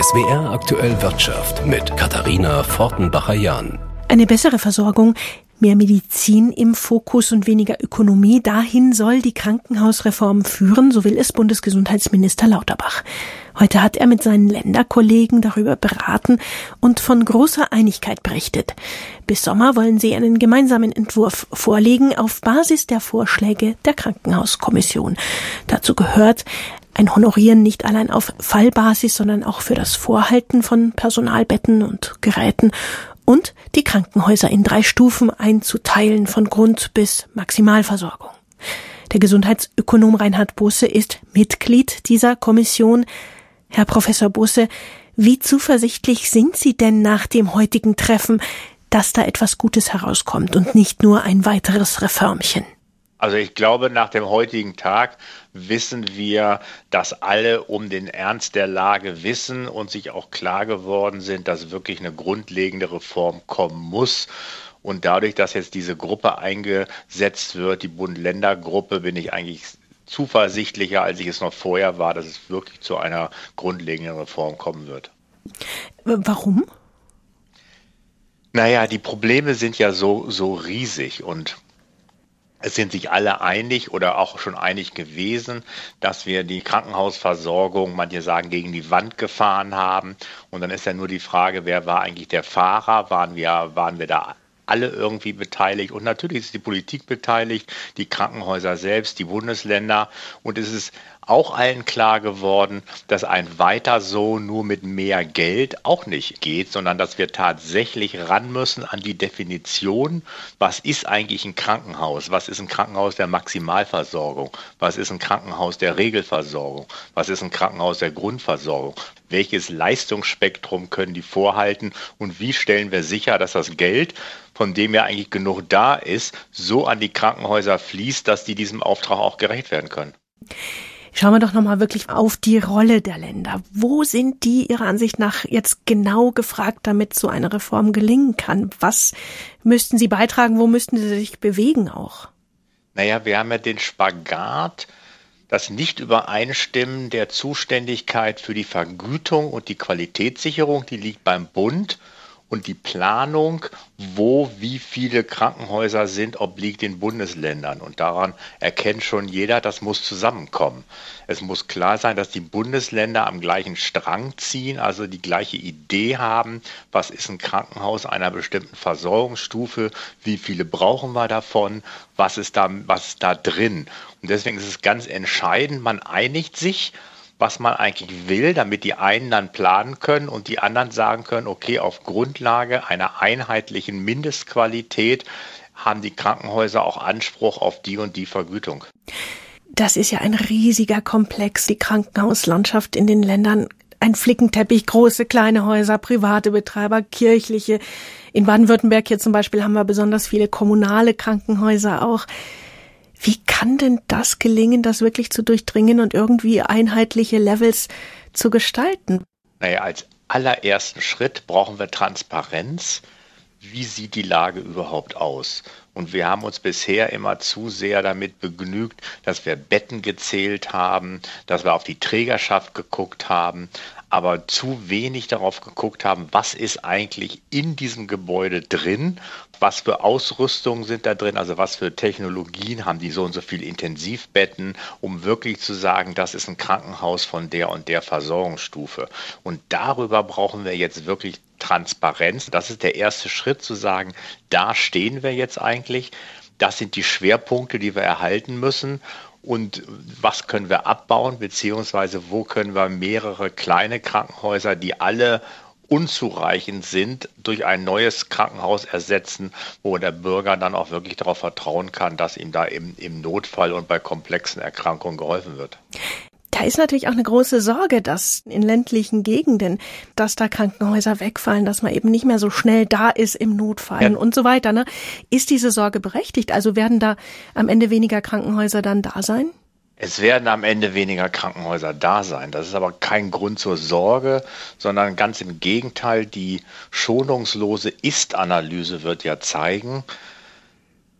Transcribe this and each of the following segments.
SWR aktuell Wirtschaft mit Katharina Fortenbacher-Jahn. Eine bessere Versorgung, mehr Medizin im Fokus und weniger Ökonomie, dahin soll die Krankenhausreform führen, so will es Bundesgesundheitsminister Lauterbach. Heute hat er mit seinen Länderkollegen darüber beraten und von großer Einigkeit berichtet. Bis Sommer wollen sie einen gemeinsamen Entwurf vorlegen auf Basis der Vorschläge der Krankenhauskommission. Dazu gehört ein Honorieren nicht allein auf Fallbasis, sondern auch für das Vorhalten von Personalbetten und Geräten und die Krankenhäuser in drei Stufen einzuteilen von Grund bis Maximalversorgung. Der Gesundheitsökonom Reinhard Busse ist Mitglied dieser Kommission. Herr Professor Busse, wie zuversichtlich sind Sie denn nach dem heutigen Treffen, dass da etwas Gutes herauskommt und nicht nur ein weiteres Reformchen? Also ich glaube, nach dem heutigen Tag wissen wir, dass alle um den Ernst der Lage wissen und sich auch klar geworden sind, dass wirklich eine grundlegende Reform kommen muss. Und dadurch, dass jetzt diese Gruppe eingesetzt wird, die Bund-Länder-Gruppe, bin ich eigentlich zuversichtlicher, als ich es noch vorher war, dass es wirklich zu einer grundlegenden Reform kommen wird. Warum? Naja, die Probleme sind ja so, so riesig und es sind sich alle einig oder auch schon einig gewesen, dass wir die Krankenhausversorgung, manche sagen, gegen die Wand gefahren haben. Und dann ist ja nur die Frage, wer war eigentlich der Fahrer? Waren wir, waren wir da alle irgendwie beteiligt. Und natürlich ist die Politik beteiligt, die Krankenhäuser selbst, die Bundesländer. Und es ist auch allen klar geworden, dass ein weiter so nur mit mehr Geld auch nicht geht, sondern dass wir tatsächlich ran müssen an die Definition, was ist eigentlich ein Krankenhaus? Was ist ein Krankenhaus der Maximalversorgung? Was ist ein Krankenhaus der Regelversorgung? Was ist ein Krankenhaus der Grundversorgung? Welches Leistungsspektrum können die vorhalten? Und wie stellen wir sicher, dass das Geld, von dem ja eigentlich genug da ist, so an die Krankenhäuser fließt, dass die diesem Auftrag auch gerecht werden können? Schauen wir doch nochmal wirklich auf die Rolle der Länder. Wo sind die Ihrer Ansicht nach jetzt genau gefragt, damit so eine Reform gelingen kann? Was müssten sie beitragen? Wo müssten sie sich bewegen auch? Naja, wir haben ja den Spagat, das Nicht-Übereinstimmen der Zuständigkeit für die Vergütung und die Qualitätssicherung, die liegt beim Bund und die Planung, wo wie viele Krankenhäuser sind, obliegt den Bundesländern. Und daran erkennt schon jeder, das muss zusammenkommen. Es muss klar sein, dass die Bundesländer am gleichen Strang ziehen, also die gleiche Idee haben, was ist ein Krankenhaus einer bestimmten Versorgungsstufe, wie viele brauchen wir davon, was ist da, was ist da drin. Und deswegen ist es ganz entscheidend, man einigt sich, was man eigentlich will, damit die einen dann planen können und die anderen sagen können, okay, auf Grundlage einer einheitlichen Mindestqualität haben die Krankenhäuser auch Anspruch auf die und die Vergütung. Das ist ja ein riesiger Komplex, die Krankenhauslandschaft in den Ländern. Ein Flickenteppich, große, kleine Häuser, private Betreiber, kirchliche. In Baden-Württemberg hier zum Beispiel haben wir besonders viele kommunale Krankenhäuser auch. Wie kann denn das gelingen, das wirklich zu durchdringen und irgendwie einheitliche Levels zu gestalten? Naja, als allerersten Schritt brauchen wir Transparenz. Wie sieht die Lage überhaupt aus? Und wir haben uns bisher immer zu sehr damit begnügt, dass wir Betten gezählt haben, dass wir auf die Trägerschaft geguckt haben, aber zu wenig darauf geguckt haben, was ist eigentlich in diesem Gebäude drin, was für Ausrüstungen sind da drin, also was für Technologien haben die so und so viele Intensivbetten, um wirklich zu sagen, das ist ein Krankenhaus von der und der Versorgungsstufe. Und darüber brauchen wir jetzt wirklich Transparenz. Das ist der erste Schritt zu sagen, da stehen wir jetzt eigentlich. Das sind die Schwerpunkte, die wir erhalten müssen und was können wir abbauen, beziehungsweise wo können wir mehrere kleine Krankenhäuser, die alle unzureichend sind, durch ein neues Krankenhaus ersetzen, wo der Bürger dann auch wirklich darauf vertrauen kann, dass ihm da im, im Notfall und bei komplexen Erkrankungen geholfen wird. Da ist natürlich auch eine große Sorge, dass in ländlichen Gegenden, dass da Krankenhäuser wegfallen, dass man eben nicht mehr so schnell da ist im Notfall ja. und so weiter. Ne? Ist diese Sorge berechtigt? Also werden da am Ende weniger Krankenhäuser dann da sein? Es werden am Ende weniger Krankenhäuser da sein. Das ist aber kein Grund zur Sorge, sondern ganz im Gegenteil, die schonungslose Ist-Analyse wird ja zeigen,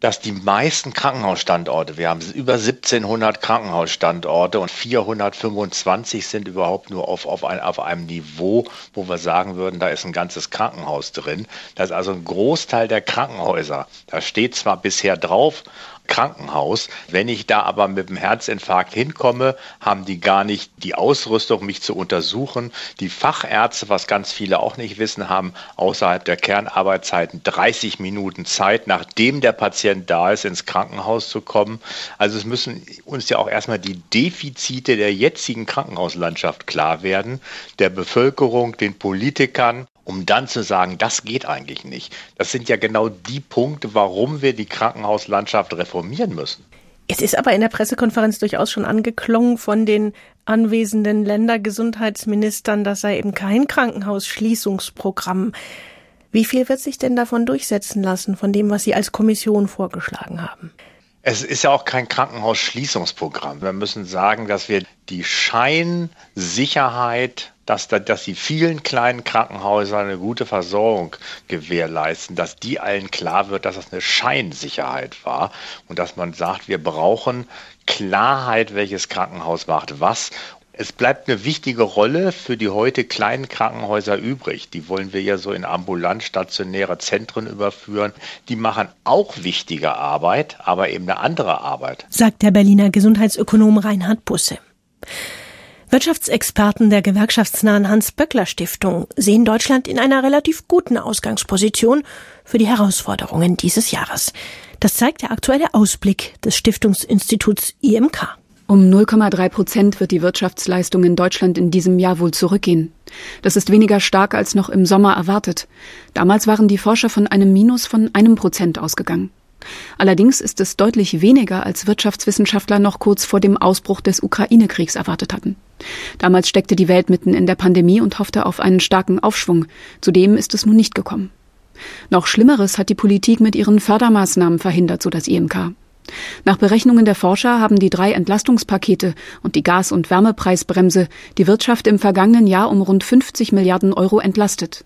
dass die meisten Krankenhausstandorte, wir haben über 1700 Krankenhausstandorte und 425 sind überhaupt nur auf, auf, ein, auf einem Niveau, wo wir sagen würden, da ist ein ganzes Krankenhaus drin. Das ist also ein Großteil der Krankenhäuser. Da steht zwar bisher drauf, Krankenhaus. Wenn ich da aber mit dem Herzinfarkt hinkomme, haben die gar nicht die Ausrüstung, mich zu untersuchen. Die Fachärzte, was ganz viele auch nicht wissen, haben außerhalb der Kernarbeitszeiten 30 Minuten Zeit, nachdem der Patient da ist, ins Krankenhaus zu kommen. Also es müssen uns ja auch erstmal die Defizite der jetzigen Krankenhauslandschaft klar werden, der Bevölkerung, den Politikern um dann zu sagen, das geht eigentlich nicht. Das sind ja genau die Punkte, warum wir die Krankenhauslandschaft reformieren müssen. Es ist aber in der Pressekonferenz durchaus schon angeklungen von den anwesenden Ländergesundheitsministern, das sei eben kein Krankenhausschließungsprogramm. Wie viel wird sich denn davon durchsetzen lassen, von dem, was Sie als Kommission vorgeschlagen haben? Es ist ja auch kein Krankenhausschließungsprogramm. Wir müssen sagen, dass wir die Scheinsicherheit dass, dass die vielen kleinen Krankenhäuser eine gute Versorgung gewährleisten, dass die allen klar wird, dass das eine Scheinsicherheit war und dass man sagt, wir brauchen Klarheit, welches Krankenhaus macht was es bleibt eine wichtige Rolle für die heute kleinen Krankenhäuser übrig. Die wollen wir ja so in ambulant stationäre Zentren überführen. Die machen auch wichtige Arbeit, aber eben eine andere Arbeit. Sagt der Berliner Gesundheitsökonom Reinhard Busse. Wirtschaftsexperten der gewerkschaftsnahen Hans-Böckler-Stiftung sehen Deutschland in einer relativ guten Ausgangsposition für die Herausforderungen dieses Jahres. Das zeigt der aktuelle Ausblick des Stiftungsinstituts IMK. Um 0,3 Prozent wird die Wirtschaftsleistung in Deutschland in diesem Jahr wohl zurückgehen. Das ist weniger stark als noch im Sommer erwartet. Damals waren die Forscher von einem Minus von einem Prozent ausgegangen. Allerdings ist es deutlich weniger, als Wirtschaftswissenschaftler noch kurz vor dem Ausbruch des Ukraine-Kriegs erwartet hatten. Damals steckte die Welt mitten in der Pandemie und hoffte auf einen starken Aufschwung. Zudem ist es nun nicht gekommen. Noch Schlimmeres hat die Politik mit ihren Fördermaßnahmen verhindert, so das IMK. Nach Berechnungen der Forscher haben die drei Entlastungspakete und die Gas- und Wärmepreisbremse die Wirtschaft im vergangenen Jahr um rund 50 Milliarden Euro entlastet.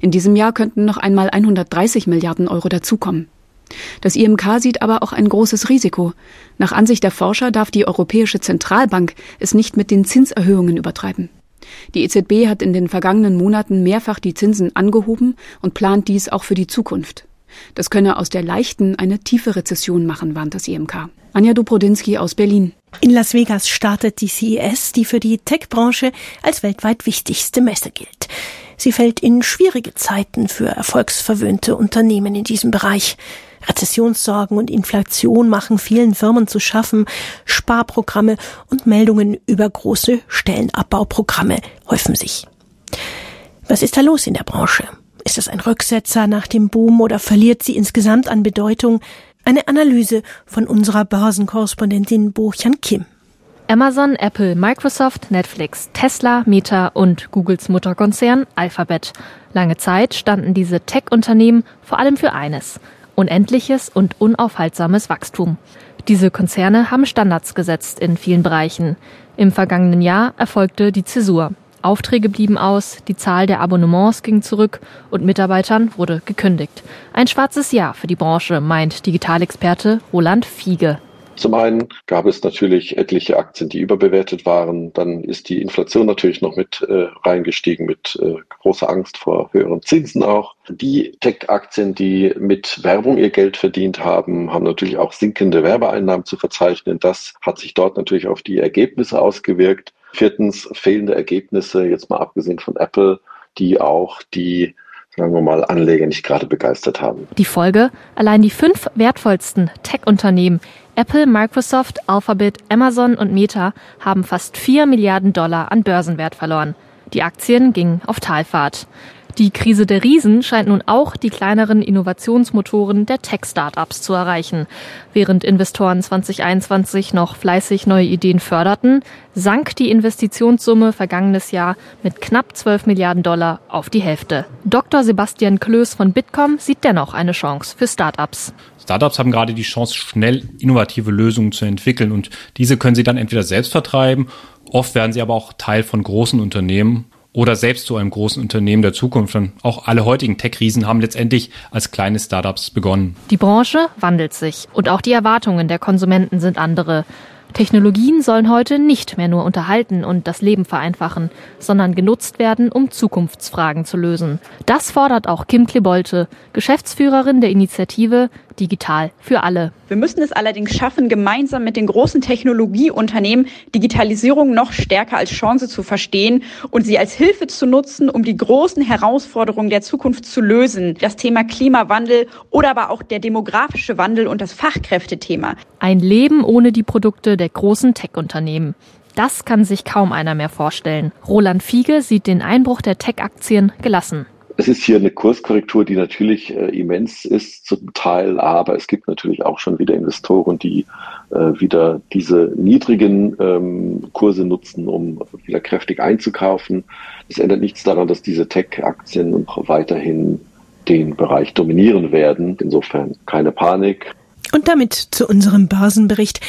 In diesem Jahr könnten noch einmal 130 Milliarden Euro dazukommen. Das IMK sieht aber auch ein großes Risiko. Nach Ansicht der Forscher darf die Europäische Zentralbank es nicht mit den Zinserhöhungen übertreiben. Die EZB hat in den vergangenen Monaten mehrfach die Zinsen angehoben und plant dies auch für die Zukunft. Das könne aus der leichten eine tiefe Rezession machen, warnt das IMK. Anja Dobrodinsky aus Berlin. In Las Vegas startet die CES, die für die Tech-Branche als weltweit wichtigste Messe gilt. Sie fällt in schwierige Zeiten für erfolgsverwöhnte Unternehmen in diesem Bereich. Rezessionssorgen und Inflation machen vielen Firmen zu schaffen. Sparprogramme und Meldungen über große Stellenabbauprogramme häufen sich. Was ist da los in der Branche? Ist es ein Rücksetzer nach dem Boom oder verliert sie insgesamt an Bedeutung? Eine Analyse von unserer Börsenkorrespondentin Bo-Chan Kim. Amazon, Apple, Microsoft, Netflix, Tesla, Meta und Googles Mutterkonzern Alphabet. Lange Zeit standen diese Tech-Unternehmen vor allem für eines, unendliches und unaufhaltsames Wachstum. Diese Konzerne haben Standards gesetzt in vielen Bereichen. Im vergangenen Jahr erfolgte die Zäsur. Aufträge blieben aus, die Zahl der Abonnements ging zurück und Mitarbeitern wurde gekündigt. Ein schwarzes Jahr für die Branche, meint Digitalexperte Roland Fiege. Zum einen gab es natürlich etliche Aktien, die überbewertet waren. Dann ist die Inflation natürlich noch mit äh, reingestiegen, mit äh, großer Angst vor höheren Zinsen auch. Die Tech-Aktien, die mit Werbung ihr Geld verdient haben, haben natürlich auch sinkende Werbeeinnahmen zu verzeichnen. Das hat sich dort natürlich auf die Ergebnisse ausgewirkt. Viertens fehlende Ergebnisse, jetzt mal abgesehen von Apple, die auch die sagen wir mal, Anleger nicht gerade begeistert haben. Die Folge? Allein die fünf wertvollsten Tech-Unternehmen Apple, Microsoft, Alphabet, Amazon und Meta haben fast 4 Milliarden Dollar an Börsenwert verloren. Die Aktien gingen auf Talfahrt. Die Krise der Riesen scheint nun auch die kleineren Innovationsmotoren der Tech-Startups zu erreichen. Während Investoren 2021 noch fleißig neue Ideen förderten, sank die Investitionssumme vergangenes Jahr mit knapp 12 Milliarden Dollar auf die Hälfte. Dr. Sebastian Klöß von Bitkom sieht dennoch eine Chance für Startups. Startups haben gerade die Chance, schnell innovative Lösungen zu entwickeln und diese können sie dann entweder selbst vertreiben, oft werden sie aber auch Teil von großen Unternehmen oder selbst zu einem großen Unternehmen der Zukunft. Und auch alle heutigen Tech-Riesen haben letztendlich als kleine Startups begonnen. Die Branche wandelt sich und auch die Erwartungen der Konsumenten sind andere. Technologien sollen heute nicht mehr nur unterhalten und das Leben vereinfachen, sondern genutzt werden, um Zukunftsfragen zu lösen. Das fordert auch Kim Klebolte, Geschäftsführerin der Initiative Digital für alle. Wir müssen es allerdings schaffen, gemeinsam mit den großen Technologieunternehmen Digitalisierung noch stärker als Chance zu verstehen und sie als Hilfe zu nutzen, um die großen Herausforderungen der Zukunft zu lösen. Das Thema Klimawandel oder aber auch der demografische Wandel und das Fachkräftethema. Ein Leben ohne die Produkte der großen Tech-Unternehmen. Das kann sich kaum einer mehr vorstellen. Roland Fiege sieht den Einbruch der Tech-Aktien gelassen. Es ist hier eine Kurskorrektur, die natürlich äh, immens ist zum Teil, aber es gibt natürlich auch schon wieder Investoren, die äh, wieder diese niedrigen ähm, Kurse nutzen, um wieder kräftig einzukaufen. Es ändert nichts daran, dass diese Tech-Aktien weiterhin den Bereich dominieren werden. Insofern keine Panik. Und damit zu unserem Börsenbericht,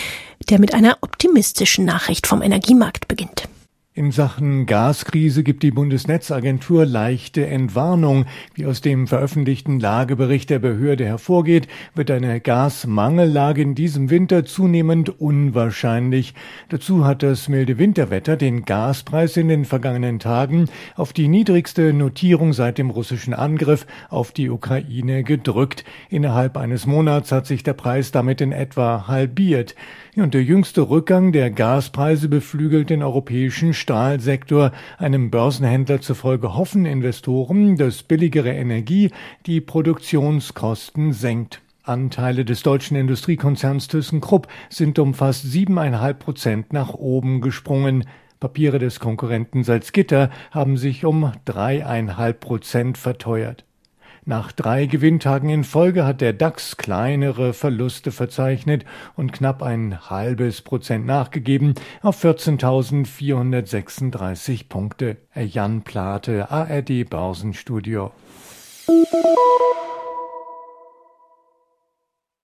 der mit einer optimistischen Nachricht vom Energiemarkt beginnt. In Sachen Gaskrise gibt die Bundesnetzagentur leichte Entwarnung. Wie aus dem veröffentlichten Lagebericht der Behörde hervorgeht, wird eine Gasmangellage in diesem Winter zunehmend unwahrscheinlich. Dazu hat das milde Winterwetter den Gaspreis in den vergangenen Tagen auf die niedrigste Notierung seit dem russischen Angriff auf die Ukraine gedrückt. Innerhalb eines Monats hat sich der Preis damit in etwa halbiert. Und der jüngste Rückgang der Gaspreise beflügelt den europäischen Stahlsektor. Einem Börsenhändler zufolge hoffen Investoren, dass billigere Energie die Produktionskosten senkt. Anteile des deutschen Industriekonzerns ThyssenKrupp sind um fast siebeneinhalb Prozent nach oben gesprungen. Papiere des Konkurrenten Salzgitter haben sich um dreieinhalb Prozent verteuert. Nach drei Gewinntagen in Folge hat der DAX kleinere Verluste verzeichnet und knapp ein halbes Prozent nachgegeben auf 14.436 Punkte. Jan Plate, ARD Börsenstudio.